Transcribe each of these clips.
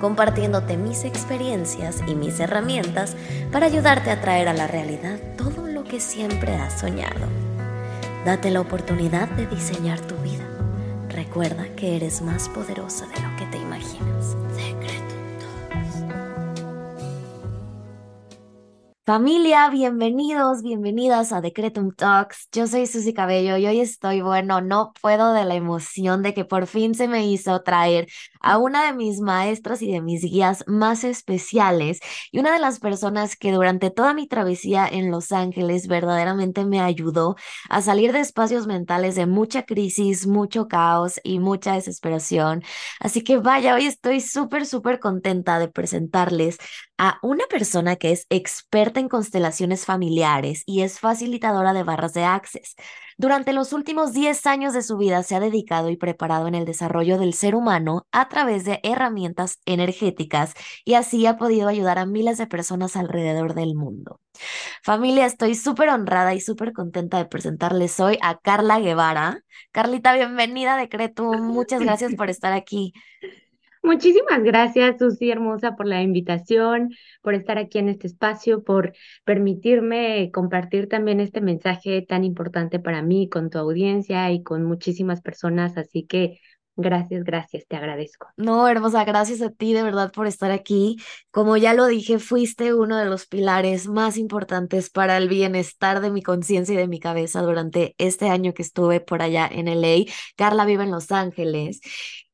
compartiéndote mis experiencias y mis herramientas para ayudarte a traer a la realidad todo lo que siempre has soñado. Date la oportunidad de diseñar tu vida. Recuerda que eres más poderosa de lo que te imaginas. Familia, bienvenidos, bienvenidas a Decretum Talks. Yo soy Susy Cabello y hoy estoy, bueno, no puedo de la emoción de que por fin se me hizo traer a una de mis maestras y de mis guías más especiales y una de las personas que durante toda mi travesía en Los Ángeles verdaderamente me ayudó a salir de espacios mentales de mucha crisis, mucho caos y mucha desesperación. Así que vaya, hoy estoy súper, súper contenta de presentarles a una persona que es experta en constelaciones familiares y es facilitadora de barras de Access. Durante los últimos 10 años de su vida se ha dedicado y preparado en el desarrollo del ser humano a través de herramientas energéticas y así ha podido ayudar a miles de personas alrededor del mundo. Familia, estoy súper honrada y súper contenta de presentarles hoy a Carla Guevara. Carlita, bienvenida a Decreto. Muchas gracias por estar aquí. Muchísimas gracias, Susi hermosa, por la invitación, por estar aquí en este espacio, por permitirme compartir también este mensaje tan importante para mí con tu audiencia y con muchísimas personas. Así que gracias, gracias, te agradezco. No, hermosa, gracias a ti de verdad por estar aquí. Como ya lo dije, fuiste uno de los pilares más importantes para el bienestar de mi conciencia y de mi cabeza durante este año que estuve por allá en LA. Carla vive en Los Ángeles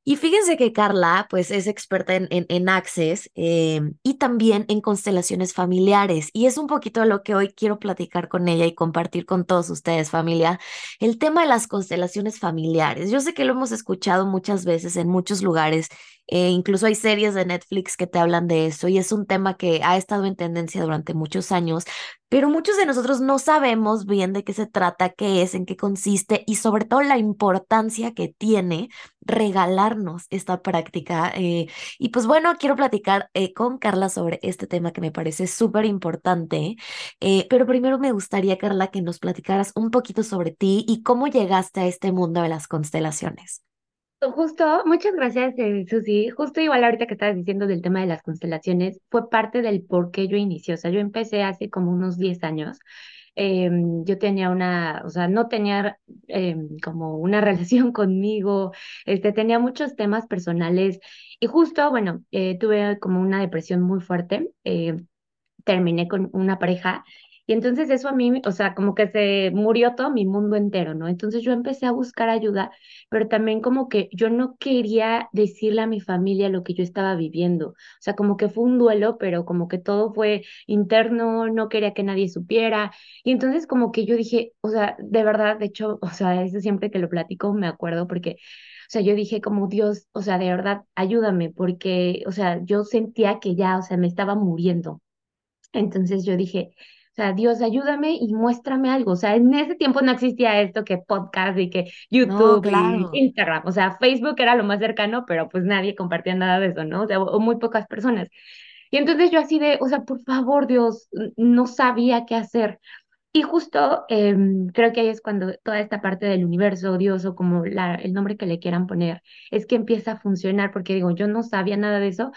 y fíjense que Carla, pues, es experta en, en, Access eh, y también en constelaciones familiares. Y es un poquito lo que hoy quiero platicar con ella y compartir con todos ustedes, familia, el tema de las constelaciones familiares. Yo sé que lo hemos escuchado muchas veces en muchos lugares eh, incluso hay series de Netflix que te hablan de eso y es un tema que ha estado en tendencia durante muchos años, pero muchos de nosotros no sabemos bien de qué se trata, qué es, en qué consiste y sobre todo la importancia que tiene regalarnos esta práctica. Eh, y pues bueno, quiero platicar eh, con Carla sobre este tema que me parece súper importante, pero primero me gustaría, Carla, que nos platicaras un poquito sobre ti y cómo llegaste a este mundo de las constelaciones. Justo, muchas gracias, eh, Susi. Justo igual ahorita que estabas diciendo del tema de las constelaciones, fue parte del por qué yo inicié. O sea, yo empecé hace como unos 10 años. Em, yo tenía una, o sea, no tenía em, como una relación conmigo, este, tenía muchos temas personales y justo, bueno, eh, tuve como una depresión muy fuerte. Eh, terminé con una pareja y entonces eso a mí, o sea, como que se murió todo mi mundo entero, ¿no? Entonces yo empecé a buscar ayuda, pero también como que yo no quería decirle a mi familia lo que yo estaba viviendo. O sea, como que fue un duelo, pero como que todo fue interno, no quería que nadie supiera. Y entonces como que yo dije, o sea, de verdad, de hecho, o sea, eso siempre que lo platico me acuerdo porque... O sea, yo dije como Dios, o sea, de verdad, ayúdame, porque, o sea, yo sentía que ya, o sea, me estaba muriendo. Entonces yo dije, o sea, Dios, ayúdame y muéstrame algo. O sea, en ese tiempo no existía esto que podcast y que YouTube y Instagram. O sea, Facebook era lo más cercano, pero pues nadie compartía nada de eso, ¿no? O sea, o muy pocas personas. Y entonces yo así de, o sea, por favor, Dios, no sabía qué hacer. Y justo em, creo que ahí es cuando toda esta parte del universo, Dios o como la, el nombre que le quieran poner, es que empieza a funcionar, porque digo, yo no sabía nada de eso,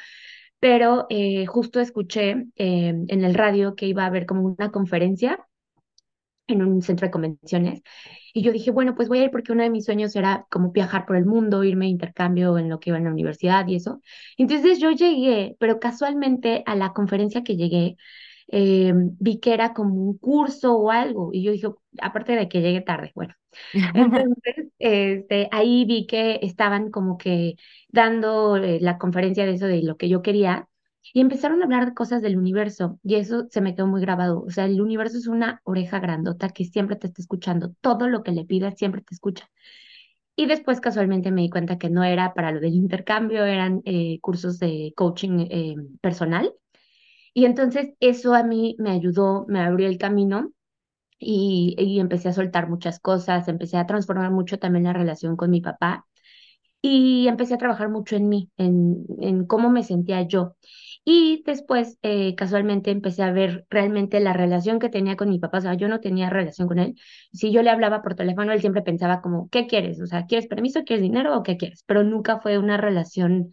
pero eh, justo escuché eh, en el radio que iba a haber como una conferencia en un centro de convenciones y yo dije, bueno, pues voy a ir porque uno de mis sueños era como viajar por el mundo, irme a intercambio en lo que iba en la universidad y eso. Entonces yo llegué, pero casualmente a la conferencia que llegué, eh, vi que era como un curso o algo y yo dije, aparte de que llegué tarde, bueno. Entonces, este, ahí vi que estaban como que dando eh, la conferencia de eso de lo que yo quería y empezaron a hablar de cosas del universo y eso se me quedó muy grabado. O sea, el universo es una oreja grandota que siempre te está escuchando. Todo lo que le pidas siempre te escucha. Y después casualmente me di cuenta que no era para lo del intercambio, eran eh, cursos de coaching eh, personal Y entonces eso a mí me ayudó, me abrió el camino y, y empecé a soltar muchas cosas, empecé a transformar mucho también la relación con mi papá y empecé a trabajar mucho en mí, en, en cómo me sentía yo. Y después, eh, casualmente, empecé a ver realmente la relación que tenía con mi papá. O sea, yo no tenía relación con él. Si yo le hablaba por teléfono, él siempre pensaba como, ¿qué quieres? O sea, ¿quieres permiso, quieres dinero o qué quieres? Pero nunca fue una relación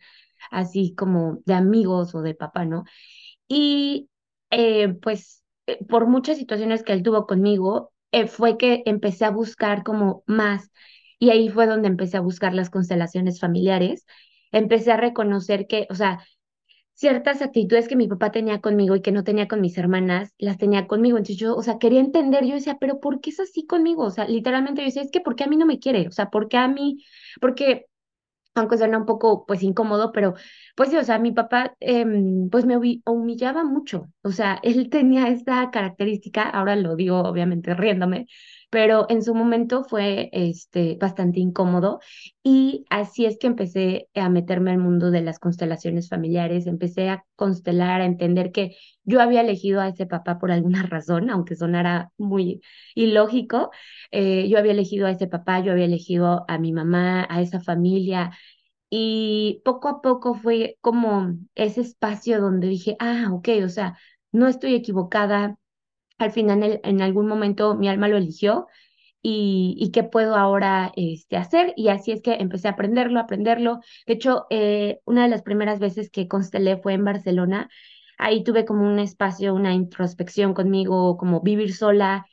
así como de amigos o de papá, ¿no? Y eh, pues eh, por muchas situaciones que él tuvo conmigo, eh, fue que empecé a buscar como más. Y ahí fue donde empecé a buscar las constelaciones familiares. Empecé a reconocer que, o sea, ciertas actitudes que mi papá tenía conmigo y que no tenía con mis hermanas, las tenía conmigo. Entonces yo, o sea, quería entender, yo decía, pero ¿por qué es así conmigo? O sea, literalmente yo decía, es que ¿por qué a mí no me quiere? O sea, ¿por qué a mí? Porque aunque suena un poco pues incómodo, pero pues sí, o sea, mi papá em, pues me humillaba mucho, o sea, él tenía esta característica, ahora lo digo obviamente riéndome, pero en su momento fue este, bastante incómodo y así es que empecé a meterme al mundo de las constelaciones familiares, empecé a constelar, a entender que yo había elegido a ese papá por alguna razón, aunque sonara muy ilógico, eh, yo había elegido a ese papá, yo había elegido a mi mamá, a esa familia. Y poco a poco fue como ese espacio donde dije, ah, ok, o sea, no estoy equivocada, al final en, algún momento mi alma lo eligió y, y qué puedo ahora este, hacer. Y así es que empecé a aprenderlo, aprenderlo. De hecho, eh, una de las primeras veces que constelé fue en Barcelona. Ahí tuve como un espacio, una introspección conmigo, como vivir sola.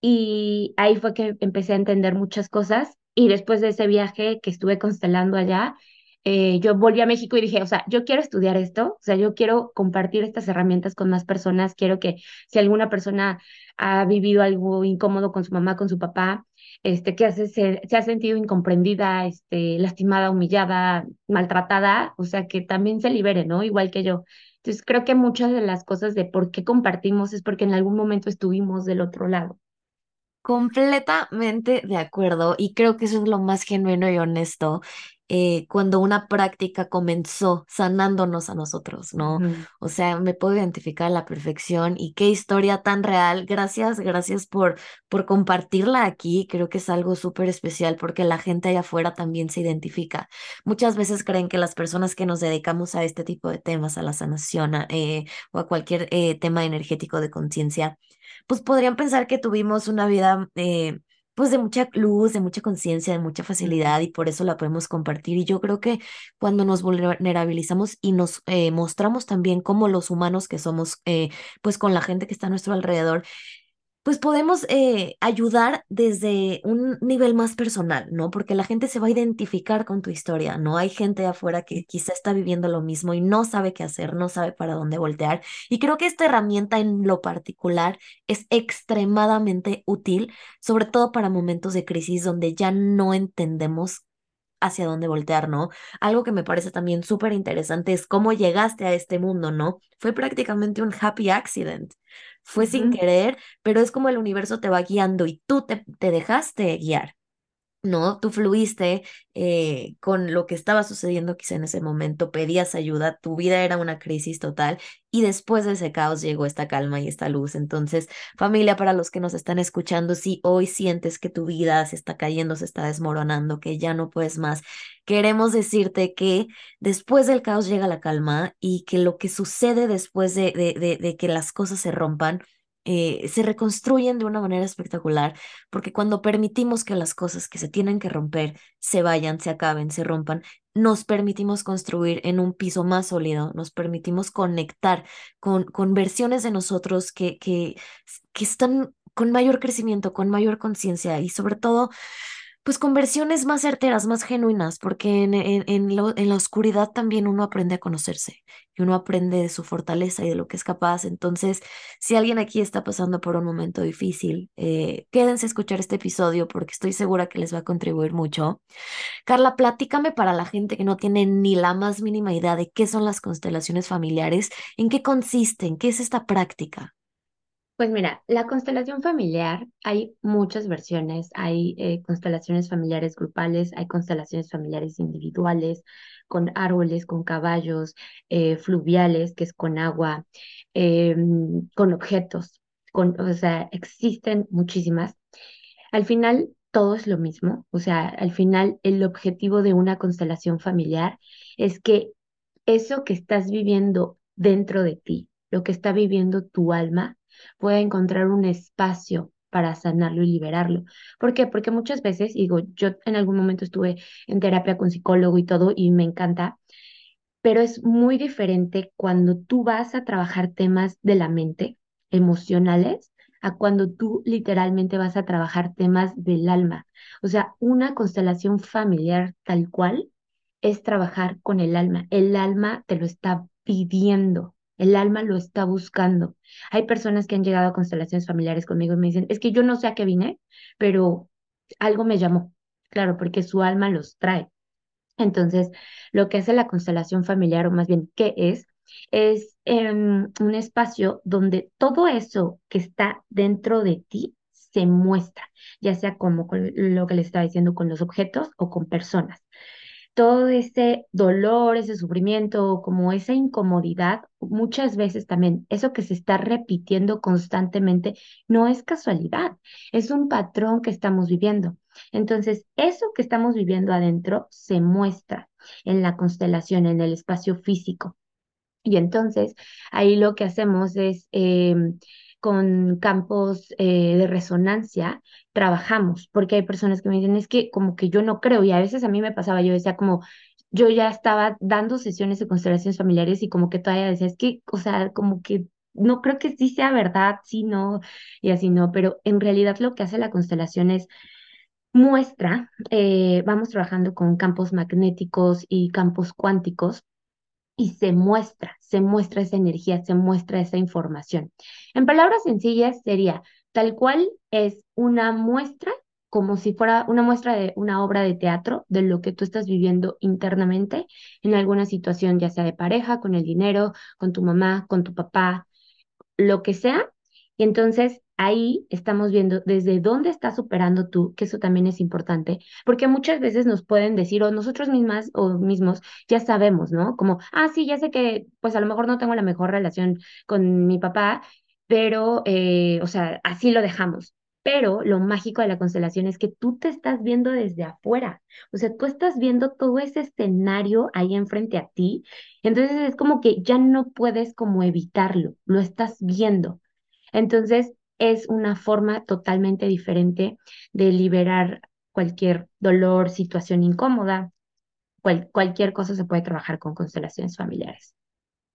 Y ahí fue que empecé a entender muchas cosas. Y después de ese viaje que estuve constelando allá, eh, yo volví a México y dije, o sea, yo quiero estudiar esto, o sea, yo quiero compartir estas herramientas con más personas, quiero que si alguna persona ha vivido algo incómodo con su mamá, con su papá, este, que hace, se, se ha sentido incomprendida, este, lastimada, humillada, maltratada, o sea, que también se libere, ¿no? Igual que yo. Entonces, creo que muchas de las cosas de por qué compartimos es porque en algún momento estuvimos del otro lado. Completamente de acuerdo y creo que eso es lo más genuino y honesto eh, cuando una práctica comenzó sanándonos a nosotros, ¿no? O sea, me puedo identificar a la perfección y qué historia tan real. Gracias, gracias por, por compartirla aquí. Creo que es algo súper especial porque la gente allá afuera también se identifica. Muchas veces creen que las personas que nos dedicamos a este tipo de temas, a la sanación a- eh, o a cualquier eh, tema energético de conciencia, pues podrían pensar que tuvimos una vida... eh, pues de mucha luz, de mucha conciencia, de mucha facilidad y por eso la podemos compartir. Y yo creo que cuando nos vulnerabilizamos y nos eh, mostramos también como los humanos que somos, eh, pues con la gente que está a nuestro alrededor, pues podemos eh, ayudar desde un nivel más personal, ¿no? Porque la gente se va a identificar con tu historia, ¿no? Hay gente afuera que quizá está viviendo lo mismo y no sabe qué hacer, no sabe para dónde voltear. Y creo que esta herramienta en lo particular es extremadamente útil, sobre todo para momentos de crisis donde ya no entendemos hacia dónde voltear, ¿no? Algo que me parece también súper interesante es cómo llegaste a este mundo, ¿no? Fue prácticamente un happy accident. Fue sin querer, pero es como el universo te va guiando y tú te, te dejaste guiar. ¿No? Tú fluiste eh, con lo que estaba sucediendo quizá en ese momento, pedías ayuda, tu vida era una crisis total y después de ese caos llegó esta calma y esta luz. Entonces, familia, para los que nos están escuchando, si hoy sientes que tu vida se está cayendo, se está desmoronando, que ya no puedes más, queremos decirte que después del caos llega la calma y que lo que sucede después de, de, de, de que las cosas se rompan, eh, se reconstruyen de una manera espectacular porque cuando permitimos que las cosas que se tienen que romper se vayan, se acaben, se rompan, nos permitimos construir en un piso más sólido, nos permitimos conectar con, con versiones de nosotros que, que, que están con mayor crecimiento, con mayor conciencia y sobre todo pues con versiones más certeras, más genuinas, porque en, en, en lo- en la oscuridad también uno aprende a conocerse y uno aprende de su fortaleza y de lo que es capaz. Entonces, si alguien aquí está pasando por un momento difícil, eh, quédense a escuchar este episodio porque estoy segura que les va a contribuir mucho. Carla, platícame para la gente que no tiene ni la más mínima idea de qué son las constelaciones familiares, en qué consisten, qué es esta práctica. Pues mira, la constelación familiar, hay muchas versiones, hay eh, constelaciones familiares grupales, hay constelaciones familiares individuales, con árboles, con caballos, eh, fluviales, que es con agua, em, con objetos, con, o sea, existen muchísimas. Al final, todo es lo mismo, o sea, al final el objetivo de una constelación familiar es que eso que estás viviendo dentro de ti, lo que está viviendo tu alma, pueda encontrar un espacio para sanarlo y liberarlo. ¿Por qué? Porque muchas veces, digo, yo en algún momento estuve en terapia con psicólogo y todo y me encanta, pero es muy diferente cuando tú vas a trabajar temas de la mente, emocionales, a cuando tú literalmente vas a trabajar temas del alma. O sea, una constelación familiar tal cual es trabajar con el alma. El alma te lo está pidiendo. El alma lo está buscando. Hay personas que han llegado a constelaciones familiares conmigo y me dicen, es que yo no sé a qué vine, pero algo me llamó. Claro, porque su alma los trae. Entonces, lo que hace la constelación familiar, o más bien, ¿qué es? Es em, un espacio donde todo eso que está dentro de ti se muestra, ya sea como lo que les estaba diciendo con los objetos o con personas todo ese dolor, ese sufrimiento, como esa incomodidad, muchas veces también eso que se está repitiendo constantemente no es casualidad, es un patrón que estamos viviendo. Entonces, eso que estamos viviendo adentro se muestra en la constelación, en el espacio físico. Y entonces, ahí lo que hacemos es... Em, con campos eh, de resonancia trabajamos, porque hay personas que me dicen, es que como que yo no creo, y a veces a mí me pasaba, yo decía como, yo ya estaba dando sesiones de constelaciones familiares y como que todavía decía, es que, o sea, como que no creo que sí sea verdad, sí, no, y así no, pero en realidad lo que hace la constelación es muestra, eh, vamos trabajando con campos magnéticos y campos cuánticos y se muestra, se muestra esa energía, se muestra esa información. En palabras sencillas sería, tal cual es una muestra, como si fuera una muestra de una obra de teatro de lo que tú estás viviendo internamente en alguna situación, ya sea de pareja, con el dinero, con tu mamá, con tu papá, lo que sea. Y entonces ahí estamos viendo desde dónde estás superando tú, que eso también es importante, porque muchas veces nos pueden decir, o nosotros mismas o mismos ya sabemos, ¿no? Como, ah, sí, ya sé que pues a lo mejor no tengo la mejor relación con mi papá, pero, eh, o sea, así lo dejamos. Pero lo mágico de la constelación es que tú te estás viendo desde afuera. O sea, tú estás viendo todo ese escenario ahí enfrente a ti. Entonces es como que ya no puedes como evitarlo, lo estás viendo. Entonces, es una forma totalmente diferente de liberar cualquier dolor, situación incómoda. cualquier cosa se puede trabajar con constelaciones familiares.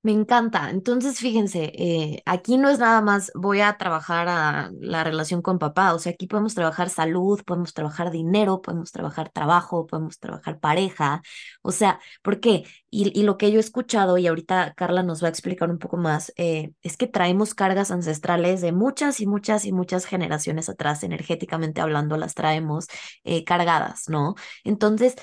Me encanta. Entonces, fíjense, eh, aquí no es nada más voy a trabajar a la relación con papá, o sea, aquí podemos trabajar salud, podemos trabajar dinero, podemos trabajar trabajo, podemos trabajar pareja, o sea, ¿por qué? Y, lo que yo he escuchado, y ahorita Carla nos va a explicar un poco más, eh, es que traemos cargas ancestrales de muchas y muchas y muchas generaciones atrás, energéticamente hablando, las traemos eh, cargadas, ¿no? Entonces,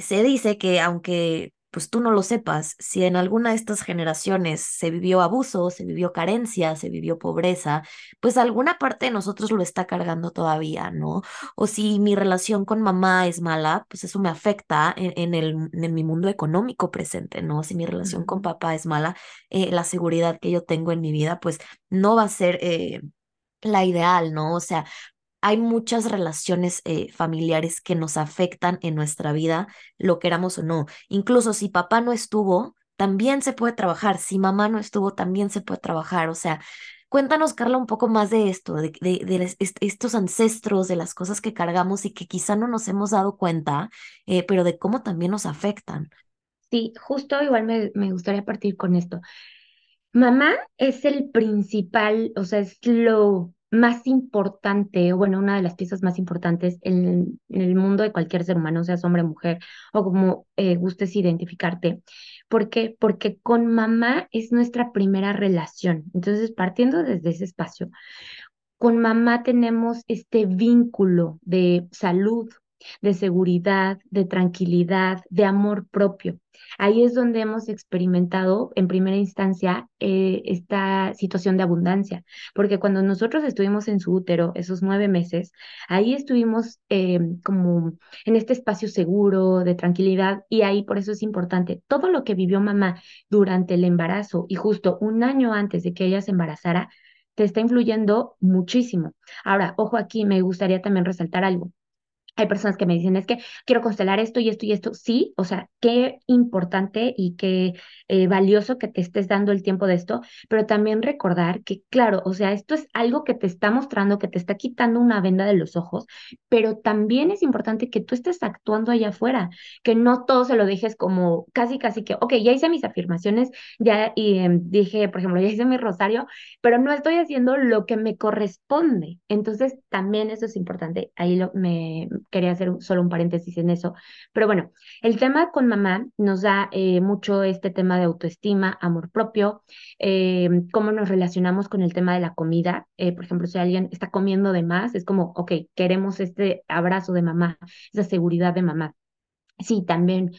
se dice que aunque pues tú no lo sepas, si en alguna de estas generaciones se vivió abuso, se vivió carencia, se vivió pobreza, pues alguna parte de nosotros lo está cargando todavía, ¿no? O si mi relación con mamá es mala, pues eso me afecta en, el, en mi mundo económico presente, ¿no? Si mi relación con papá es mala, eh, la seguridad que yo tengo en mi vida, pues no va a ser... Eh, la ideal, ¿no? O sea, hay muchas relaciones eh, familiares que nos afectan en nuestra vida, lo queramos o no. Incluso si papá no estuvo, también se puede trabajar. Si mamá no estuvo, también se puede trabajar. O sea, cuéntanos, Carla, un poco más de esto, de, estos ancestros, de las cosas que cargamos y que quizá no nos hemos dado cuenta, eh, pero de cómo también nos afectan. Sí, justo igual me, me gustaría partir con esto. Mamá es el principal, o sea, es lo más importante, o bueno, una de las piezas más importantes en, el mundo de cualquier ser humano, seas hombre, mujer, o como eh, gustes identificarte. ¿Por qué? Porque con mamá es nuestra primera relación. Entonces, partiendo desde ese espacio, con mamá tenemos este vínculo de salud, de seguridad, de tranquilidad, de amor propio. Ahí es donde hemos experimentado en primera instancia eh, esta situación de abundancia, porque cuando nosotros estuvimos en su útero esos nueve meses, ahí estuvimos eh, como en este espacio seguro, de tranquilidad, y ahí por eso es importante, todo lo que vivió mamá durante el embarazo y justo un año antes de que ella se embarazara, te está influyendo muchísimo. Ahora, ojo aquí, me gustaría también resaltar algo. Hay personas que me dicen, es que quiero constelar esto y esto y esto. Sí, o sea, qué importante y qué eh, valioso que te estés dando el tiempo de esto, pero también recordar que, claro, o sea, esto es algo que te está mostrando, que te está quitando una venda de los ojos, pero también es importante que tú estés actuando allá afuera, que no todo se lo dejes como casi, casi que, ok, ya hice mis afirmaciones, ya y, em, dije, por ejemplo, ya hice mi rosario, pero no estoy haciendo lo que me corresponde. Entonces, también eso es importante. Ahí lo, me quería hacer solo un paréntesis en eso. Pero bueno, el tema con mamá nos da eh, mucho este tema de autoestima, amor propio, eh, cómo nos relacionamos con el tema de la comida. Eh, por ejemplo, si alguien está comiendo de más, es como, ok, queremos este abrazo de mamá, esa seguridad de mamá. Sí, también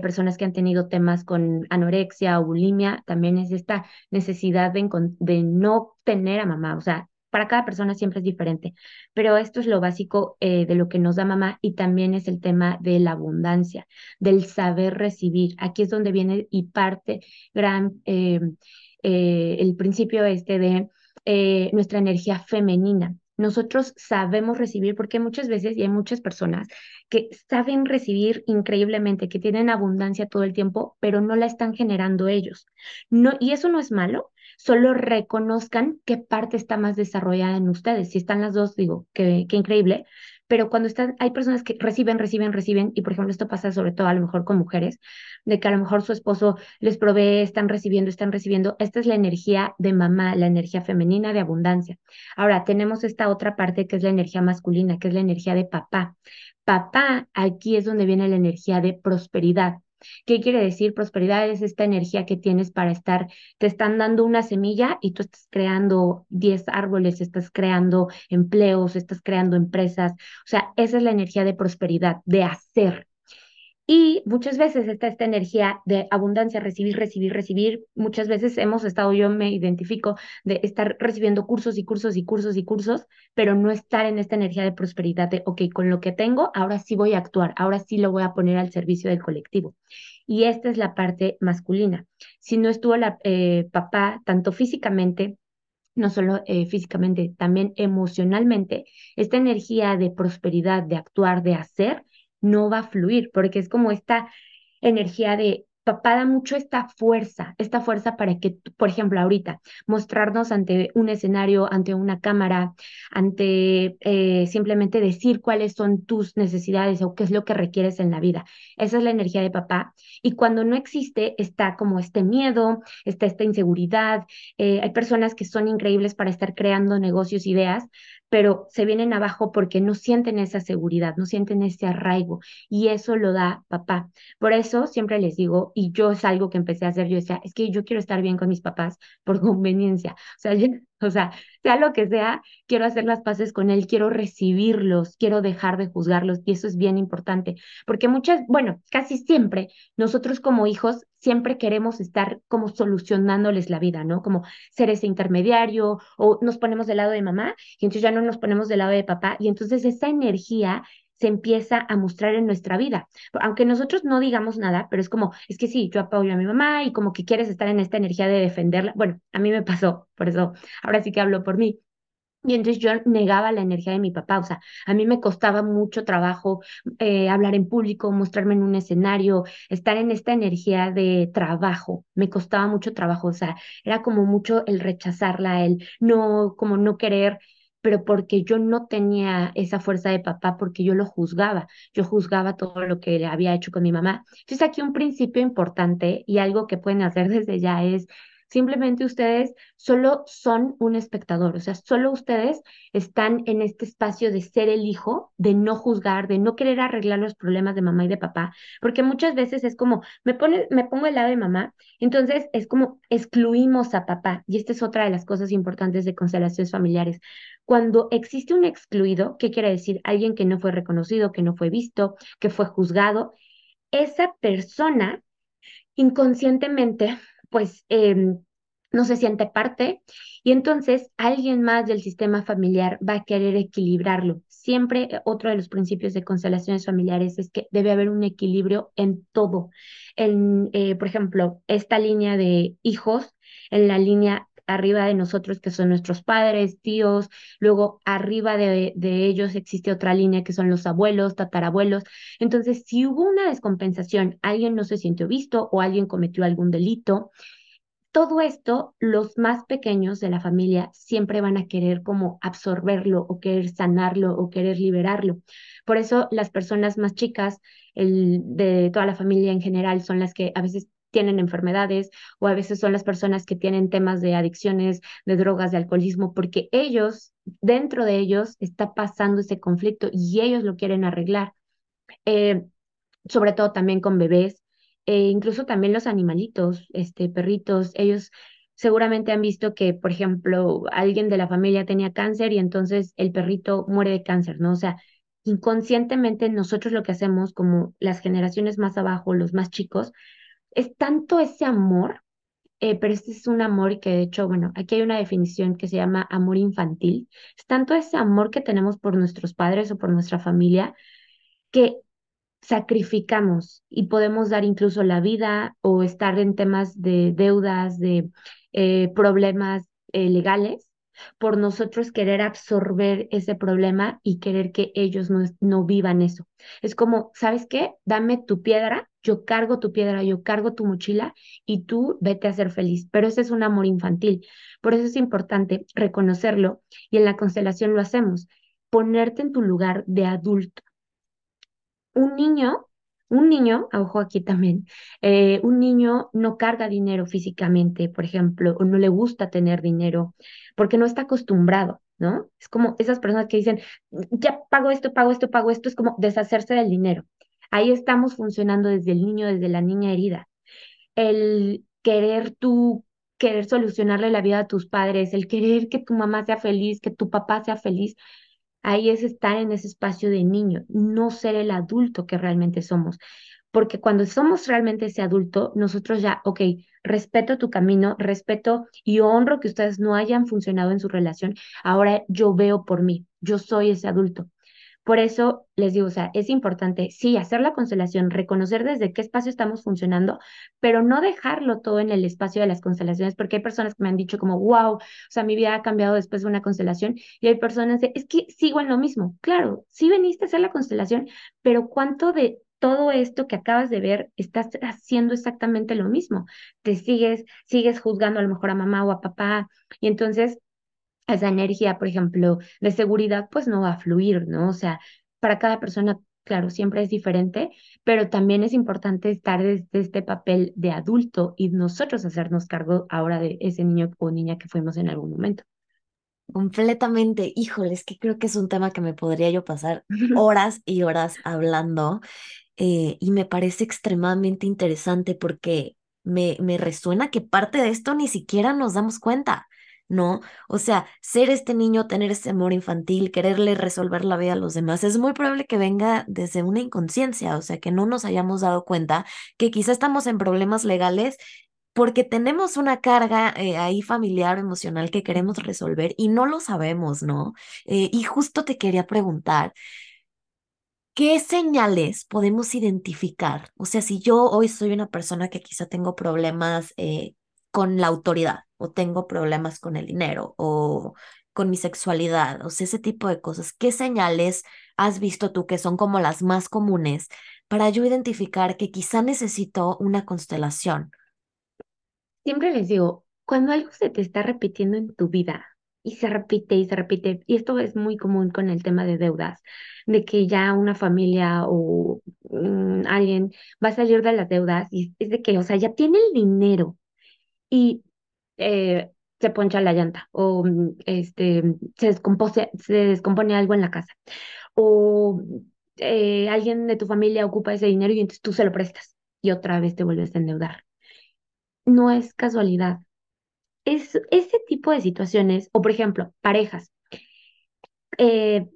personas que han tenido temas con anorexia o bulimia, también es esta necesidad de no tener a mamá, o sea, para cada persona siempre es diferente, pero esto es lo básico eh, de lo que nos da mamá y también es el tema de la abundancia, del saber recibir. Aquí es donde viene y parte gran, eh, eh, el principio este de nuestra energía femenina. Nosotros sabemos recibir porque muchas veces y hay muchas personas que saben recibir increíblemente, que tienen abundancia todo el tiempo, pero no la están generando ellos. No, y eso no es malo, solo reconozcan qué parte está más desarrollada en ustedes. Si están las dos, digo, qué, increíble, pero cuando están, hay personas que reciben, reciben, reciben, y por ejemplo esto pasa sobre todo a lo mejor con mujeres, de que a lo mejor su esposo les provee, están recibiendo, están recibiendo, esta es la energía de mamá, la energía femenina de abundancia. Ahora tenemos esta otra parte que es la energía masculina, que es la energía de papá. Papá, aquí es donde viene la energía de prosperidad. ¿Qué quiere decir? Prosperidad es esta energía que tienes para estar, te están dando una semilla y tú estás creando 10 árboles, estás creando empleos, estás creando empresas. O sea, esa es la energía de prosperidad, de hacer. Y muchas veces está esta energía de abundancia, recibir, recibir, recibir. Muchas veces hemos estado, yo me identifico, de estar recibiendo cursos y cursos y cursos y cursos, pero no estar en esta energía de prosperidad de, ok, con lo que tengo, ahora sí voy a actuar, ahora sí lo voy a poner al servicio del colectivo. Y esta es la parte masculina. Si no estuvo la eh, papá, tanto físicamente, no solo eh, físicamente, también emocionalmente, esta energía de prosperidad, de actuar, de hacer, no va a fluir, porque es como esta energía de papá da mucho esta fuerza, esta fuerza para que, por ejemplo, ahorita, mostrarnos ante un escenario, ante una cámara, ante eh, simplemente decir cuáles son tus necesidades o qué es lo que requieres en la vida. Esa es la energía de papá. Y cuando no existe, está como este miedo, está esta inseguridad. Eh, hay personas que son increíbles para estar creando negocios, ideas, pero se vienen abajo porque no sienten esa seguridad, no sienten ese arraigo y eso lo da papá. Por eso siempre les digo, y yo es algo que empecé a hacer, yo decía, es que yo quiero estar bien con mis papás por conveniencia. O sea, o sea, sea lo que sea, quiero hacer las paces con él, quiero recibirlos, quiero dejar de juzgarlos y eso es bien importante, porque muchas, bueno, casi siempre nosotros como hijos siempre queremos estar como solucionándoles la vida, ¿no? Como ser ese intermediario o nos ponemos del lado de mamá y entonces ya no nos ponemos del lado de papá y entonces esa energía se empieza a mostrar en nuestra vida. Aunque nosotros no digamos nada, pero es como, es que sí, yo apoyo a mi mamá y como que quieres estar en esta energía de defenderla. Bueno, a mí me pasó, por eso ahora sí que hablo por mí. Y entonces yo negaba la energía de mi papá, o sea, a mí me costaba mucho trabajo eh, hablar en público, mostrarme en un escenario, estar en esta energía de trabajo, me costaba mucho trabajo, o sea, era como mucho el rechazarla, el no, como no querer, pero porque yo no tenía esa fuerza de papá, porque yo lo juzgaba, yo juzgaba todo lo que había hecho con mi mamá. Entonces aquí un principio importante y algo que pueden hacer desde ya es Simplemente ustedes solo son un espectador, o sea, solo ustedes están en este espacio de ser el hijo, de no juzgar, de no querer arreglar los problemas de mamá y de papá, porque muchas veces es como, me, pone, me pongo el lado de mamá, entonces es como excluimos a papá, y esta es otra de las cosas importantes de constelaciones familiares. Cuando existe un excluido, ¿qué quiere decir? Alguien que no fue reconocido, que no fue visto, que fue juzgado, esa persona inconscientemente, pues, em, no se siente parte y entonces alguien más del sistema familiar va a querer equilibrarlo. Siempre eh, otro de los principios de constelaciones familiares es que debe haber un equilibrio en todo. En, eh, por ejemplo, esta línea de hijos, en la línea arriba de nosotros que son nuestros padres, tíos, luego arriba de, de, ellos existe otra línea que son los abuelos, tatarabuelos. Entonces, si hubo una descompensación, alguien no se sintió visto o alguien cometió algún delito, todo esto, los más pequeños de la familia siempre van a querer como absorberlo o querer sanarlo o querer liberarlo. Por eso las personas más chicas el, de toda la familia en general son las que a veces tienen enfermedades o a veces son las personas que tienen temas de adicciones, de drogas, de alcoholismo, porque ellos, dentro de ellos, está pasando ese conflicto y ellos lo quieren arreglar. Eh, sobre todo también con bebés, e incluso también los animalitos, este, perritos, ellos seguramente han visto que, por ejemplo, alguien de la familia tenía cáncer y entonces el perrito muere de cáncer, ¿no? O sea, inconscientemente nosotros lo que hacemos como las generaciones más abajo, los más chicos, es tanto ese amor, eh, pero este es un amor que de hecho, bueno, aquí hay una definición que se llama amor infantil, es tanto ese amor que tenemos por nuestros padres o por nuestra familia que sacrificamos y podemos dar incluso la vida o estar en temas de deudas, de eh, problemas eh, legales por nosotros querer absorber ese problema y querer que ellos no, no vivan eso. Es como, ¿sabes qué? Dame tu piedra, yo cargo tu piedra, yo cargo tu mochila y tú vete a ser feliz. Pero ese es un amor infantil. Por eso es importante reconocerlo y en la constelación lo hacemos. Ponerte en tu lugar de adulto. Un niño un niño, ojo aquí también, eh, un niño no carga dinero físicamente, por ejemplo, o no le gusta tener dinero porque no está acostumbrado, ¿no? Es como esas personas que dicen, ya pago esto, pago esto, pago esto, es como deshacerse del dinero. Ahí estamos funcionando desde el niño, desde la niña herida. El querer tú, querer solucionarle la vida a tus padres, el querer que tu mamá sea feliz, que tu papá sea feliz, Ahí es estar en ese espacio de niño, no ser el adulto que realmente somos. Porque cuando somos realmente ese adulto, nosotros ya, ok, respeto tu camino, respeto y honro que ustedes no hayan funcionado en su relación. Ahora yo veo por mí, yo soy ese adulto. Por eso les digo, o sea, es importante, sí, hacer la constelación, reconocer desde qué espacio estamos funcionando, pero no dejarlo todo en el espacio de las constelaciones, porque hay personas que me han dicho como, wow, o sea, mi vida ha cambiado después de una constelación, y hay personas de, es que sigo en lo mismo. Claro, sí veniste a hacer la constelación, pero ¿cuánto de todo esto que acabas de ver estás haciendo exactamente lo mismo? Te sigues, sigues juzgando a lo mejor a mamá o a papá, y entonces esa energía, por ejemplo, de seguridad, pues no va a fluir, ¿no? O sea, para cada persona, claro, siempre es diferente, pero también es importante estar desde este papel de adulto y nosotros hacernos cargo ahora de ese niño o niña que fuimos en algún momento. Completamente, híjoles, que creo que es un tema que me podría yo pasar horas y horas hablando eh, y me parece extremadamente interesante porque me, me resuena que parte de esto ni siquiera nos damos cuenta. ¿No? O sea, ser este niño, tener ese amor infantil, quererle resolver la vida a los demás, es muy probable que venga desde una inconsciencia, o sea, que no nos hayamos dado cuenta que quizá estamos en problemas legales porque tenemos una carga eh, ahí familiar o emocional que queremos resolver y no lo sabemos, ¿no? Eh, y justo te quería preguntar, ¿qué señales podemos identificar? O sea, si yo hoy soy una persona que quizá tengo problemas eh, con la autoridad o tengo problemas con el dinero o con mi sexualidad, o sea, ese tipo de cosas. ¿Qué señales has visto tú que son como las más comunes para yo identificar que quizá necesito una constelación? Siempre les digo, cuando algo se te está repitiendo en tu vida y se repite y se repite, y esto es muy común con el tema de deudas, de que ya una familia o mm, alguien va a salir de las deudas y es de que, o sea, ya tiene el dinero, y eh, se poncha la llanta o este, se, descompone, se descompone algo en la casa o eh, alguien de tu familia ocupa ese dinero y entonces tú se lo prestas y otra vez te vuelves a endeudar. No es casualidad. Es ese tipo de situaciones, o por ejemplo, parejas. Eh,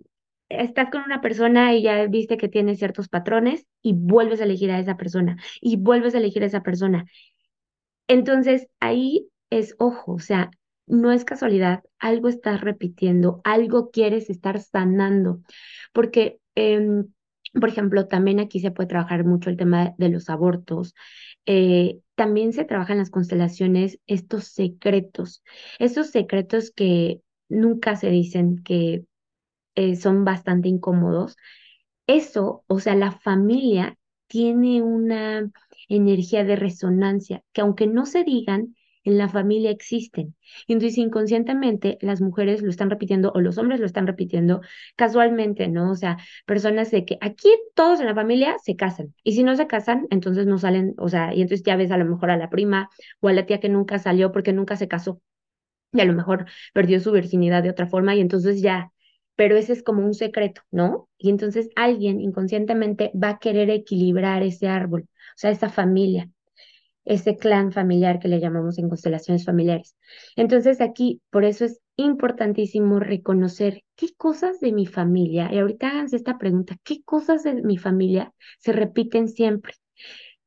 estás con una persona y ya viste que tiene ciertos patrones y vuelves a elegir a esa persona y vuelves a elegir a esa persona. Entonces ahí es ojo, o sea, no es casualidad, algo estás repitiendo, algo quieres estar sanando, porque, em, por ejemplo, también aquí se puede trabajar mucho el tema de los abortos. Eh, también se trabaja en las constelaciones estos secretos, esos secretos que nunca se dicen, que eh, son bastante incómodos. Eso, o sea, la familia tiene una energía de resonancia que aunque no se digan, en la familia existen. Entonces inconscientemente las mujeres lo están repitiendo o los hombres lo están repitiendo casualmente, ¿no? O sea, personas de que aquí todos en la familia se casan y si no se casan, entonces no salen, o sea, y entonces ya ves a lo mejor a la prima o a la tía que nunca salió porque nunca se casó y a lo mejor perdió su virginidad de otra forma y entonces ya, pero ese es como un secreto, ¿no? Y entonces alguien inconscientemente va a querer equilibrar ese árbol, o sea, esa familia ese clan familiar que le llamamos en constelaciones familiares. Entonces aquí, por eso es importantísimo reconocer qué cosas de mi familia, y ahorita háganse esta pregunta, ¿qué cosas de mi familia se repiten siempre?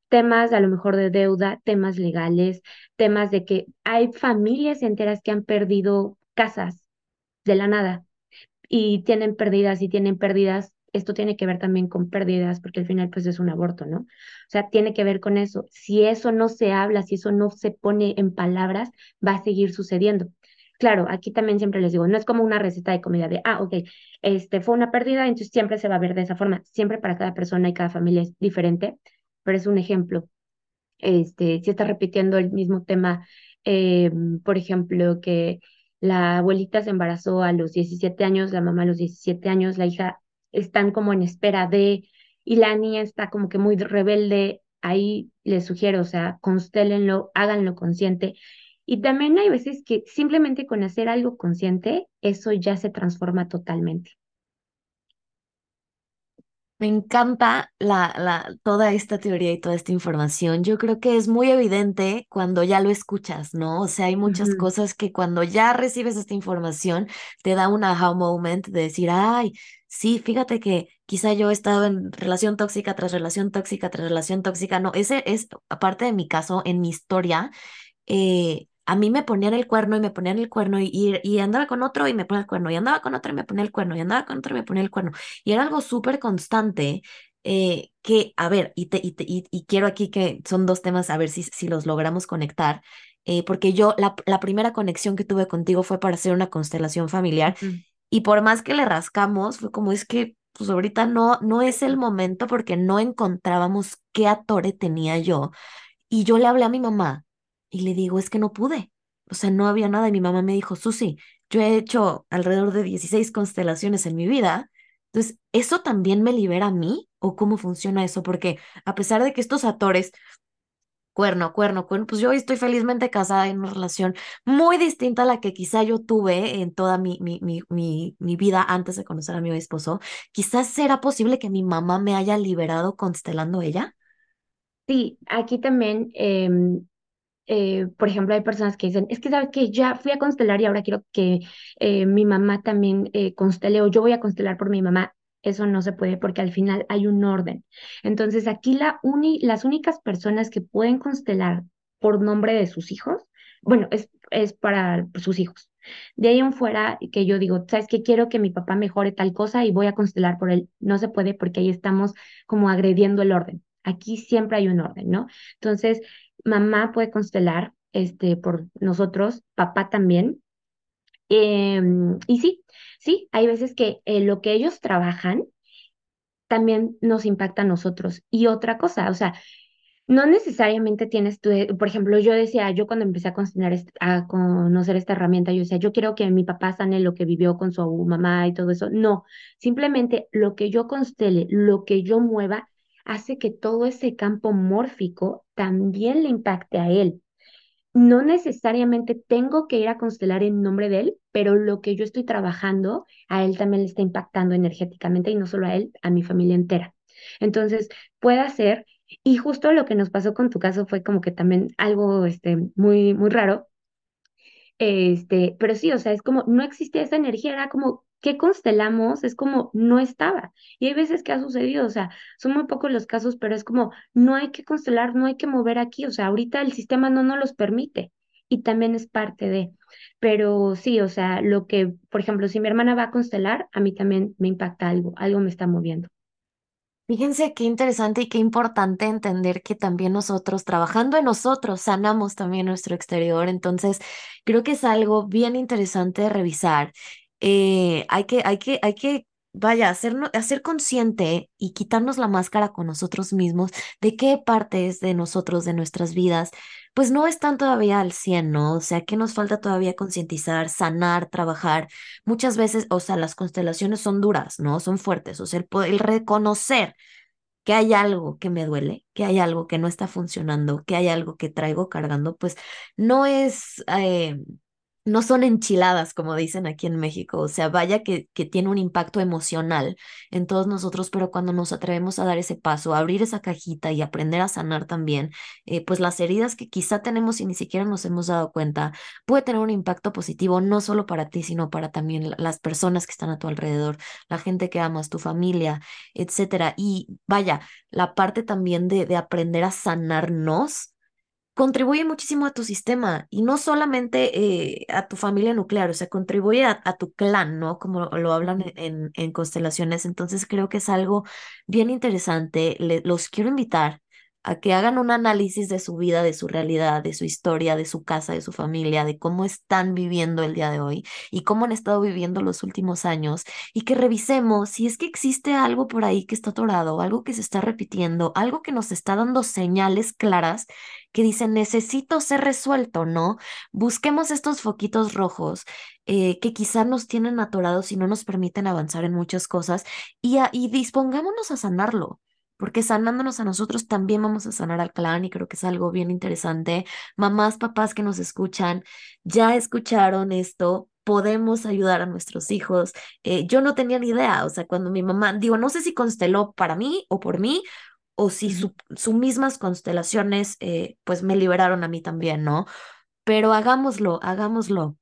Temas a lo mejor de deuda, temas legales, temas de que hay familias enteras que han perdido casas de la nada y tienen pérdidas y tienen pérdidas esto tiene que ver también con pérdidas, porque al final pues es un aborto, ¿no? O sea, tiene que ver con eso. Si eso no se habla, si eso no se pone en palabras, va a seguir sucediendo. Claro, aquí también siempre les digo, no es como una receta de comida de, ah, ok, este fue una pérdida, entonces siempre se va a ver de esa forma. Siempre para cada persona y cada familia es diferente, pero es un ejemplo. Este, si está repitiendo el mismo tema, eh, por ejemplo, que la abuelita se embarazó a los 17 años, la mamá a los 17 años, la hija están como en espera de, y la niña está como que muy rebelde, ahí les sugiero, o sea, constélenlo, háganlo consciente. Y también hay veces que simplemente con hacer algo consciente, eso ya se transforma totalmente. Me encanta la, la, toda esta teoría y toda esta información. Yo creo que es muy evidente cuando ya lo escuchas, ¿no? O sea, hay muchas cosas que cuando ya recibes esta información te da un aha moment de decir, ay, sí, fíjate que quizá yo he estado en relación tóxica tras relación tóxica tras relación tóxica. No, ese es, aparte de mi caso, en mi historia, eh, a mí me ponían el cuerno y me ponían el cuerno y, y, andaba con otro y me ponía el cuerno y andaba con otro y me ponía el cuerno y andaba con otro y me ponía el cuerno. Y era algo súper constante eh, que, a ver, y, te, y, y, quiero aquí que son dos temas, a ver si, si los logramos conectar, eh, porque yo la, la, primera conexión que tuve contigo fue para hacer una constelación familiar y por más que le rascamos, fue como es que pues ahorita no, no es el momento porque no encontrábamos qué atore tenía yo. Y yo le hablé a mi mamá y le digo, es que no pude. O sea, no había nada. Y mi mamá me dijo, Susi, yo he hecho alrededor de 16 constelaciones en mi vida. Entonces, ¿eso también me libera a mí? ¿O cómo funciona eso? Porque a pesar de que estos atores cuerno, cuerno, cuerno, pues yo estoy felizmente casada en una relación muy distinta a la que quizá yo tuve en toda mi, mi, mi, mi, mi vida antes de conocer a mi esposo. Quizás será posible que mi mamá me haya liberado constelando ella. Sí, aquí también, em, eh, por ejemplo, hay personas que dicen, es que sabes que ya fui a constelar y ahora quiero que eh, mi mamá también eh, constele o yo voy a constelar por mi mamá. Eso no se puede porque al final hay un orden. Entonces aquí la uni, las únicas personas que pueden constelar por nombre de sus hijos, bueno, es, es para sus hijos. De ahí en fuera que yo digo, ¿sabes qué? Quiero que mi papá mejore tal cosa y voy a constelar por él. No se puede porque ahí estamos como agrediendo el orden. Aquí siempre hay un orden, ¿no? Entonces, mamá puede constelar este, por nosotros, papá también. Em, y sí, Sí, hay veces que eh, lo que ellos trabajan también nos impacta a nosotros. Y otra cosa, o sea, no necesariamente tienes tú, eh, por ejemplo, yo decía, yo cuando empecé a, a conocer esta herramienta, yo decía, yo quiero que mi papá sane lo que vivió con su mamá y todo eso. No, simplemente lo que yo constele, lo que yo mueva, hace que todo ese campo mórfico también le impacte a él. No necesariamente tengo que ir a constelar en nombre de él, pero lo que yo estoy trabajando a él también le está impactando energéticamente y no solo a él, a mi familia entera. Entonces, puede ser, y justo lo que nos pasó con tu caso fue como que también algo este, muy, muy raro. Este, pero sí, o sea, es como no existía esa energía, era como ¿qué constelamos? Es como no estaba. Y hay veces que ha sucedido, o sea, son muy pocos los casos, pero es como no hay que constelar, no hay que mover aquí, o sea, ahorita el sistema no nos los permite y también es parte de. Pero sí, o sea, lo que, por ejemplo, si mi hermana va a constelar, a mí también me impacta algo, algo me está moviendo. Fíjense qué interesante y qué importante entender que también nosotros, trabajando en nosotros, sanamos también nuestro exterior. Entonces, creo que es algo bien interesante de revisar. Eh, hay que, hay que, hay que, vaya, hacer, hacer consciente y quitarnos la máscara con nosotros mismos de qué partes de nosotros, de nuestras vidas, pues no están todavía al 100, ¿no? O sea, que nos falta todavía concientizar, sanar, trabajar. Muchas veces, o sea, las constelaciones son duras, ¿no? Son fuertes. O sea, el, el reconocer que hay algo que me duele, que hay algo que no está funcionando, que hay algo que traigo cargando, pues no es... Eh, no son enchiladas, como dicen aquí en México. O sea, vaya que, que tiene un impacto emocional en todos nosotros, pero cuando nos atrevemos a dar ese paso, a abrir esa cajita y aprender a sanar también, eh, pues las heridas que quizá tenemos y ni siquiera nos hemos dado cuenta, puede tener un impacto positivo no solo para ti, sino para también las personas que están a tu alrededor, la gente que amas, tu familia, etcétera. Y vaya, la parte también de, de aprender a sanarnos contribuye muchísimo a tu sistema y no solamente eh, a tu familia nuclear, o sea, contribuye a, tu clan, ¿no? Como lo hablan en, en, constelaciones. Entonces creo que es algo bien interesante. los quiero invitar a que hagan un análisis de su vida, de su realidad, de su historia, de su casa, de su familia, de cómo están viviendo el día de hoy y cómo han estado viviendo los últimos años y que revisemos si es que existe algo por ahí que está atorado, algo que se está repitiendo, algo que nos está dando señales claras que dicen necesito ser resuelto, ¿no? Busquemos estos foquitos rojos eh, que quizá nos tienen atorados y no nos permiten avanzar en muchas cosas y, y dispongámonos a sanarlo porque sanándonos a nosotros también vamos a sanar al clan y creo que es algo bien interesante. Mamás, papás que nos escuchan, ya escucharon esto, podemos ayudar a nuestros hijos. Eh, yo no tenía ni idea, o sea, cuando mi mamá, digo, no sé si consteló para mí o por mí, o si sus su mismas constelaciones, eh, pues me liberaron a mí también, ¿no? Pero hagámoslo, hagámoslo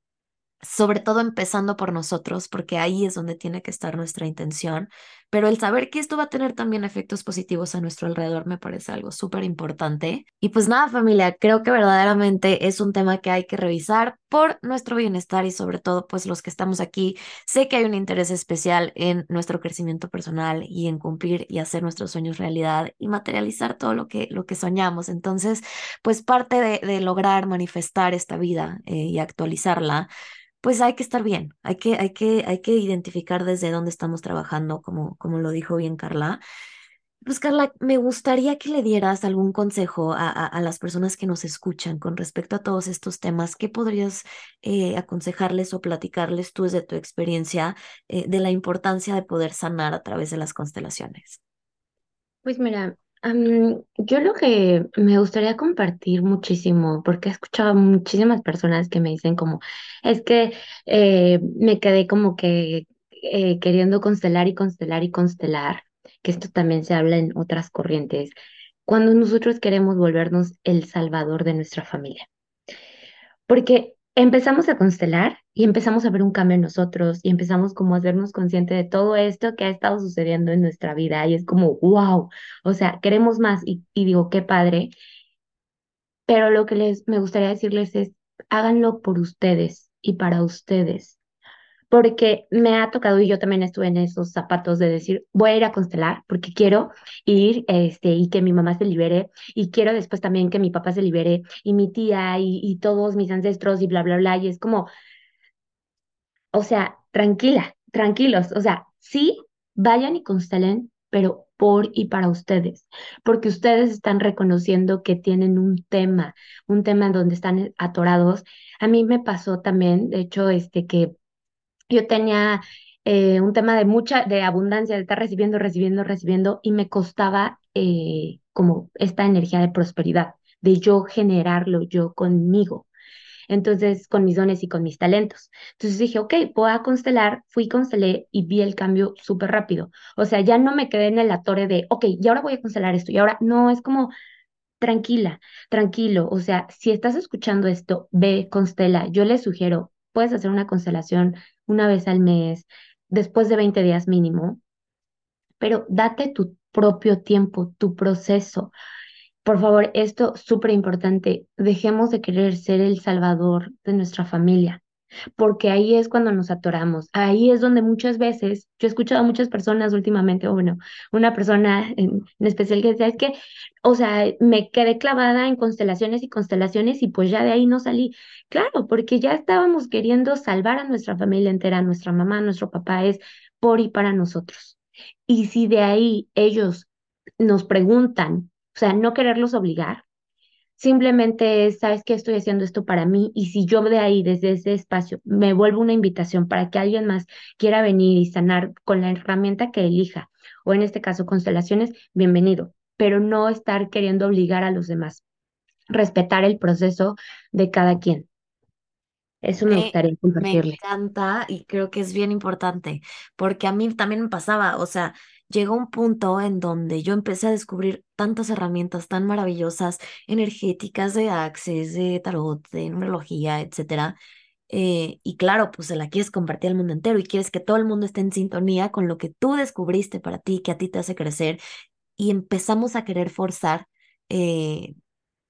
sobre todo empezando por nosotros, porque ahí es donde tiene que estar nuestra intención, pero el saber que esto va a tener también efectos positivos a nuestro alrededor me parece algo súper importante. Y pues nada, familia, creo que verdaderamente es un tema que hay que revisar por nuestro bienestar y sobre todo pues los que estamos aquí, sé que hay un interés especial en nuestro crecimiento personal y en cumplir y hacer nuestros sueños realidad y materializar todo lo que, lo que soñamos. Entonces, pues parte de, lograr manifestar esta vida eh, y actualizarla pues hay que estar bien, hay que, hay que, hay que identificar desde dónde estamos trabajando, como, como lo dijo bien Carla. Pues Carla, me gustaría que le dieras algún consejo a, a, las personas que nos escuchan con respecto a todos estos temas. ¿Qué podrías eh, aconsejarles o platicarles tú desde tu experiencia eh, de la importancia de poder sanar a través de las constelaciones? Pues mira, yo lo que me gustaría compartir muchísimo, porque he escuchado muchísimas personas que me dicen como, es que eh, me quedé como que eh, queriendo constelar y constelar y constelar, que esto también se habla en otras corrientes, cuando nosotros queremos volvernos el salvador de nuestra familia. Porque empezamos a constelar y empezamos a ver un cambio en nosotros y empezamos como a hacernos conscientes de todo esto que ha estado sucediendo en nuestra vida y es como, wow, o sea, queremos más y, y digo, qué padre, pero lo que les me gustaría decirles es, háganlo por ustedes y para ustedes porque me ha tocado y yo también estuve en esos zapatos de decir, voy a ir a constelar porque quiero ir este, y que mi mamá se libere y quiero después también que mi papá se libere y mi tía y, todos mis ancestros y bla, bla, bla. Y es como, o sea, tranquila, tranquilos, o sea, sí, vayan y constelen, pero por y para ustedes, porque ustedes están reconociendo que tienen un tema, un tema en donde están atorados. A mí me pasó también, de hecho, este que yo tenía eh, un tema de mucha, de abundancia, de estar recibiendo, recibiendo, recibiendo, y me costaba eh, como esta energía de prosperidad. de yo generarlo yo conmigo. Entonces, con mis dones y con mis talentos. Entonces dije, ok, voy a constelar, fui, constelé y vi el cambio súper rápido. O sea, ya no me quedé en el atore de, ok, y ahora voy a constelar esto. Y ahora no, es como, tranquila, tranquilo. O sea, si estás escuchando esto, ve, constela. Yo les sugiero, puedes hacer una constelación una vez al mes, después de 20 días mínimo, pero date tu propio tiempo, tu proceso. Por favor, esto súper importante, dejemos de querer ser el salvador de nuestra familia, porque ahí es cuando nos atoramos, ahí es donde muchas veces, yo he escuchado a muchas personas últimamente, bueno, una persona en, especial que decía, es que, o sea, me quedé clavada en constelaciones y constelaciones y pues ya de ahí no salí. Claro, porque ya estábamos queriendo salvar a nuestra familia entera, a nuestra mamá, a nuestro papá, es por y para nosotros. Y si de ahí ellos nos preguntan, o sea, no quererlos obligar, simplemente es, sabes que estoy haciendo esto para mí y si yo de ahí, desde ese espacio, me vuelvo una invitación para que alguien más quiera venir y sanar con la herramienta que elija, o en este caso constelaciones, bienvenido, pero no estar queriendo obligar a los demás, respetar el proceso de cada quien. Eso me, gustaría compartirle. Me encanta y creo que es bien importante, porque a mí también me pasaba, o sea, llegó un punto en donde yo empecé a descubrir tantas herramientas tan maravillosas, energéticas, de access, de tarot, de numerología, etcétera. Eh, y claro, pues se la quieres compartir al mundo entero y quieres que todo el mundo esté en sintonía con lo que tú descubriste para ti, que a ti te hace crecer. Y empezamos a querer forzar eh,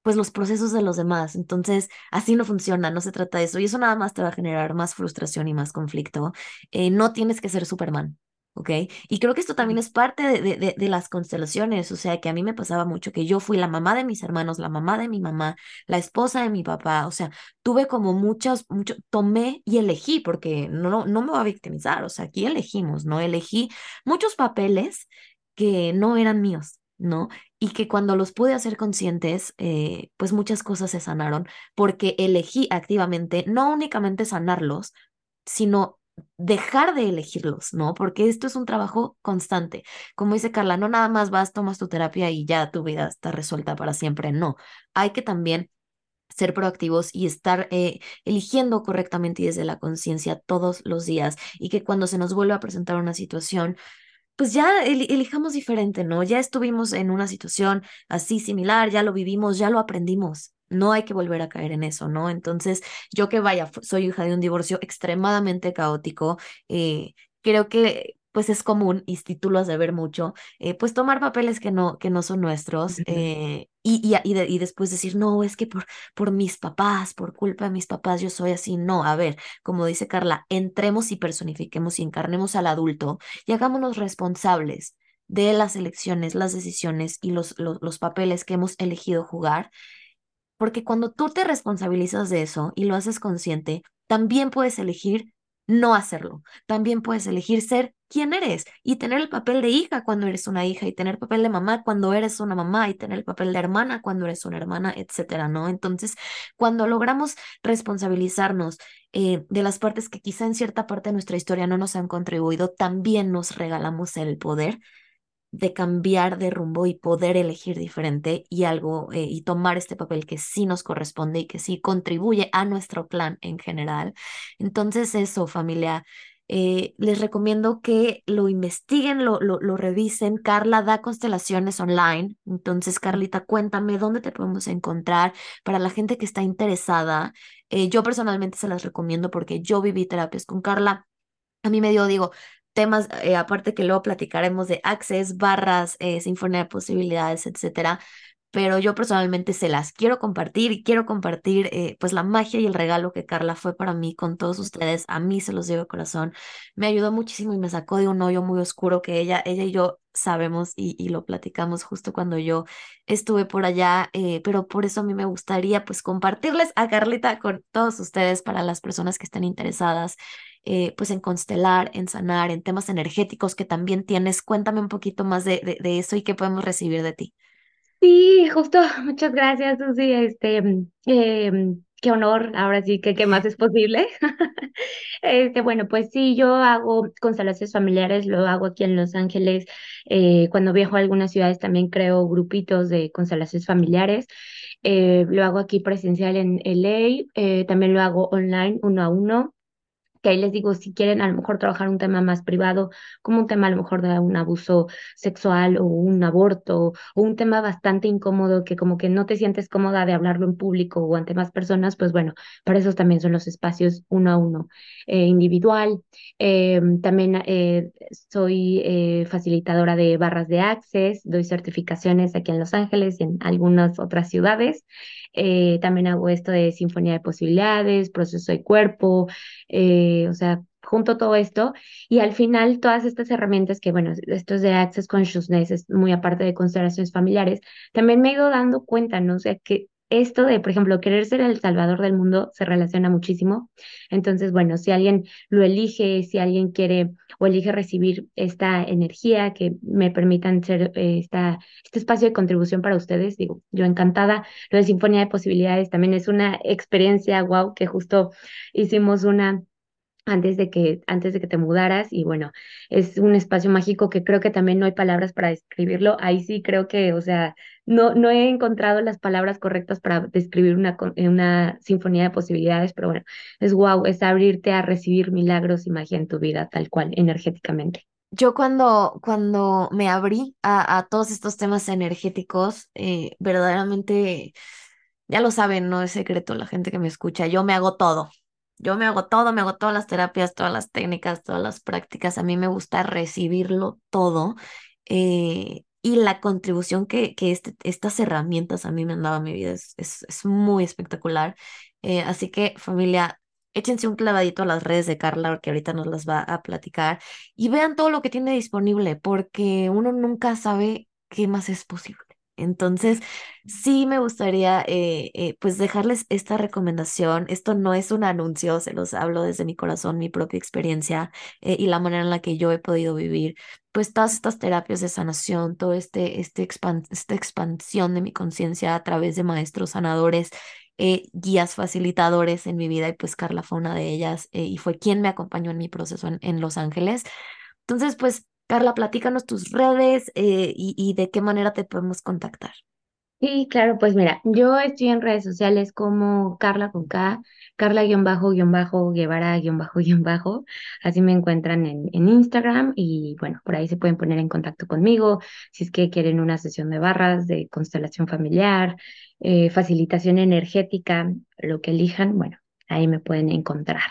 pues los procesos de los demás. Entonces, así no funciona, no se trata de eso. Y eso nada más te va a generar más frustración y más conflicto. Eh, no tienes que ser Superman. ¿Ok? Y creo que esto también es parte de, de, de, las constelaciones, o sea, que a mí me pasaba mucho que yo fui la mamá de mis hermanos, la mamá de mi mamá, la esposa de mi papá, o sea, tuve como muchas, mucho, tomé y elegí, porque no, no me voy a victimizar, o sea, aquí elegimos, ¿no? Elegí muchos papeles que no eran míos, ¿no? Y que cuando los pude hacer conscientes, eh, pues muchas cosas se sanaron, porque elegí activamente no únicamente sanarlos, sino dejar de elegirlos, ¿no? Porque esto es un trabajo constante. Como dice Carla, no nada más vas, tomas tu terapia y ya tu vida está resuelta para siempre, no. Hay que también ser proactivos y estar eh, eligiendo correctamente y desde la conciencia todos los días y que cuando se nos vuelva a presentar una situación, pues ya elijamos diferente, ¿no? Ya estuvimos en una situación así similar, ya lo vivimos, ya lo aprendimos. No hay que volver a caer en eso, ¿no? Entonces, yo que vaya, soy hija de un divorcio extremadamente caótico, eh, creo que pues es común, y tú lo has de ver mucho, eh, pues tomar papeles que no, que no son nuestros eh, y, y, y, después decir, no, es que por, por mis papás, por culpa de mis papás, yo soy así. No, a ver, como dice Carla, entremos y personifiquemos y encarnemos al adulto y hagámonos responsables de las elecciones, las decisiones y los, los, los papeles que hemos elegido jugar. Porque cuando tú te responsabilizas de eso y lo haces consciente, también puedes elegir no hacerlo. También puedes elegir ser quien eres y tener el papel de hija cuando eres una hija y tener el papel de mamá cuando eres una mamá y tener el papel de hermana cuando eres una hermana, etcétera, ¿no? Entonces, cuando logramos responsabilizarnos eh, de las partes que quizá en cierta parte de nuestra historia no nos han contribuido, también nos regalamos el poder de cambiar de rumbo y poder elegir diferente y algo eh, y tomar este papel que sí nos corresponde y que sí contribuye a nuestro plan en general. Entonces eso, familia, eh, les recomiendo que lo investiguen, lo, lo, lo, revisen. Carla da constelaciones online. Entonces, Carlita, cuéntame dónde te podemos encontrar para la gente que está interesada. Eh, yo personalmente se las recomiendo porque yo viví terapias con Carla. A mí me dio, digo, temas, eh, aparte que luego platicaremos de Access, barras, eh, sinfonía de posibilidades, etcétera. Pero yo personalmente se las quiero compartir y quiero compartir eh, pues la magia y el regalo que Carla fue para mí con todos ustedes. A mí se los digo de corazón. Me ayudó muchísimo y me sacó de un hoyo muy oscuro que ella, ella y yo sabemos y, y lo platicamos justo cuando yo estuve por allá. pero por eso a mí me gustaría pues compartirles a Carlita con todos ustedes para las personas que estén interesadas eh, pues en constelar, en sanar, en temas energéticos que también tienes. Cuéntame un poquito más de, de, eso y qué podemos recibir de ti. Sí, justo, muchas gracias, Susi. Este, eh, qué honor, ahora sí que qué más es posible. Este, bueno, pues sí, yo hago constelaciones familiares, lo hago aquí en Los Ángeles. Eh, cuando viajo a algunas ciudades también creo grupitos de constelaciones familiares. Eh, lo hago aquí presencial en LA, también lo hago online uno a uno que ahí les digo, si quieren a lo mejor trabajar un tema más privado, como un tema a lo mejor de un abuso sexual o un aborto o un tema bastante incómodo que como que no te sientes cómoda de hablarlo en público o ante más personas, pues bueno, para eso también son los espacios uno a uno, eh, individual. Eh, también eh, soy facilitadora de barras de access, doy certificaciones aquí en Los Ángeles y en algunas otras ciudades. también hago esto de sinfonía de posibilidades, proceso de cuerpo. Eh, o sea, junto todo esto y al final todas estas herramientas que, bueno, estos de Access Consciousness es muy aparte de consideraciones familiares, también me he ido dando cuenta, ¿no? O sea, que esto de, por ejemplo, querer ser el salvador del mundo se relaciona muchísimo. Entonces, bueno, si alguien lo elige, si alguien quiere o elige recibir esta energía que me permitan ser eh, esta, este espacio de contribución para ustedes, digo, yo encantada. Lo de Sinfonía de Posibilidades también es una experiencia, wow, que justo hicimos una antes de que, antes de que te mudaras y bueno, es un espacio mágico que creo que también no hay palabras para describirlo. Ahí sí creo que, o sea, no, no he encontrado las palabras correctas para describir una, una sinfonía de posibilidades, pero bueno, es wow, es abrirte a recibir milagros y magia en tu vida tal cual, energéticamente. Yo cuando, cuando me abrí a, a todos estos temas energéticos, eh, verdaderamente, ya lo saben, no es secreto la gente que me escucha, yo me hago todo, yo me hago todo, me hago todas las terapias, todas las técnicas, todas las prácticas. A mí me gusta recibirlo todo. Eh, y la contribución que, que este, estas herramientas a mí me han dado a mi vida es, es, muy espectacular. Eh, así que familia, échense un clavadito a las redes de Carla, que ahorita nos las va a platicar, y vean todo lo que tiene disponible, porque uno nunca sabe qué más es posible. Entonces, sí me gustaría eh, eh, pues dejarles esta recomendación. Esto no es un anuncio, se los hablo desde mi corazón, mi propia experiencia eh, y la manera en la que yo he podido vivir pues todas estas terapias de sanación, todo este, este esta expansión de mi conciencia a través de maestros sanadores. guías facilitadores en mi vida y pues Carla fue una de ellas y fue quien me acompañó en mi proceso en, en Los Ángeles. Entonces, pues Carla, platícanos tus redes eh, y, de qué manera te podemos contactar. Sí, claro, pues mira, yo estoy en redes sociales como Carla con K, Carla-Guevara-Bajo, así me encuentran en, en Instagram y bueno, por ahí se pueden poner en contacto conmigo si es que quieren una sesión de barras, de constelación familiar, eh, facilitación energética, lo que elijan, bueno, ahí me pueden encontrar.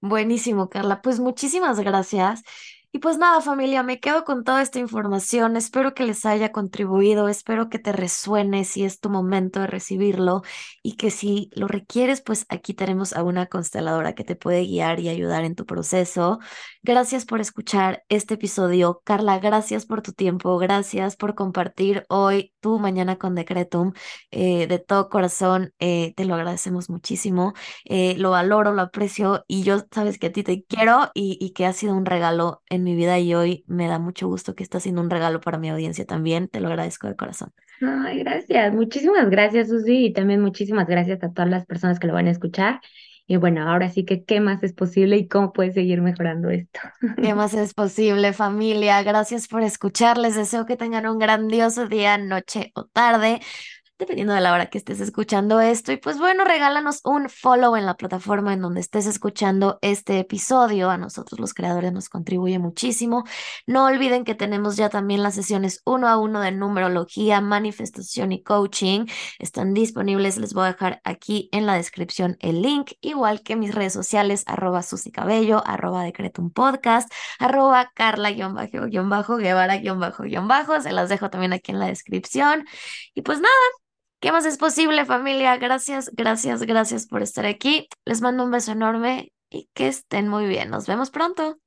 Buenísimo, Carla. Pues muchísimas gracias. Y pues nada, familia, me quedo con toda esta información. Espero que les haya contribuido, espero que te resuene si es tu momento de recibirlo y que si lo requieres, pues aquí tenemos a una consteladora que te puede guiar y ayudar en tu proceso. Gracias por escuchar este episodio. Carla, gracias por tu tiempo, gracias por compartir hoy tu mañana con Decretum. Eh, de todo corazón, eh, te lo agradecemos muchísimo. Eh, lo valoro, lo aprecio y yo sabes que a ti te quiero y, y que ha sido un regalo en mi vida y hoy me da mucho gusto que estás haciendo un regalo para mi audiencia también. Te lo agradezco de corazón. Ay, gracias. Muchísimas gracias, Susi, y también muchísimas gracias a todas las personas que lo van a escuchar. Y bueno, ahora sí que qué más es posible y cómo puede seguir mejorando esto. ¿Qué más es posible, familia? Gracias por escuchar. Les deseo que tengan un grandioso día, noche o tarde dependiendo de la hora que estés escuchando esto. Y pues bueno, regálanos un follow en la plataforma en donde estés escuchando este episodio. A nosotros los creadores nos contribuye muchísimo. No olviden que tenemos ya también las sesiones uno a uno de numerología, manifestación y coaching. Están disponibles. Les voy a dejar aquí en la descripción el link, igual que mis redes sociales, arroba Susy Cabello, arroba Decretum Podcast, arroba Carla-Guevara-Bajo. Se las dejo también aquí en la descripción. Y pues nada, ¿Qué más es posible, familia? Gracias, gracias, gracias por estar aquí. Les mando un beso enorme y que estén muy bien. Nos vemos pronto.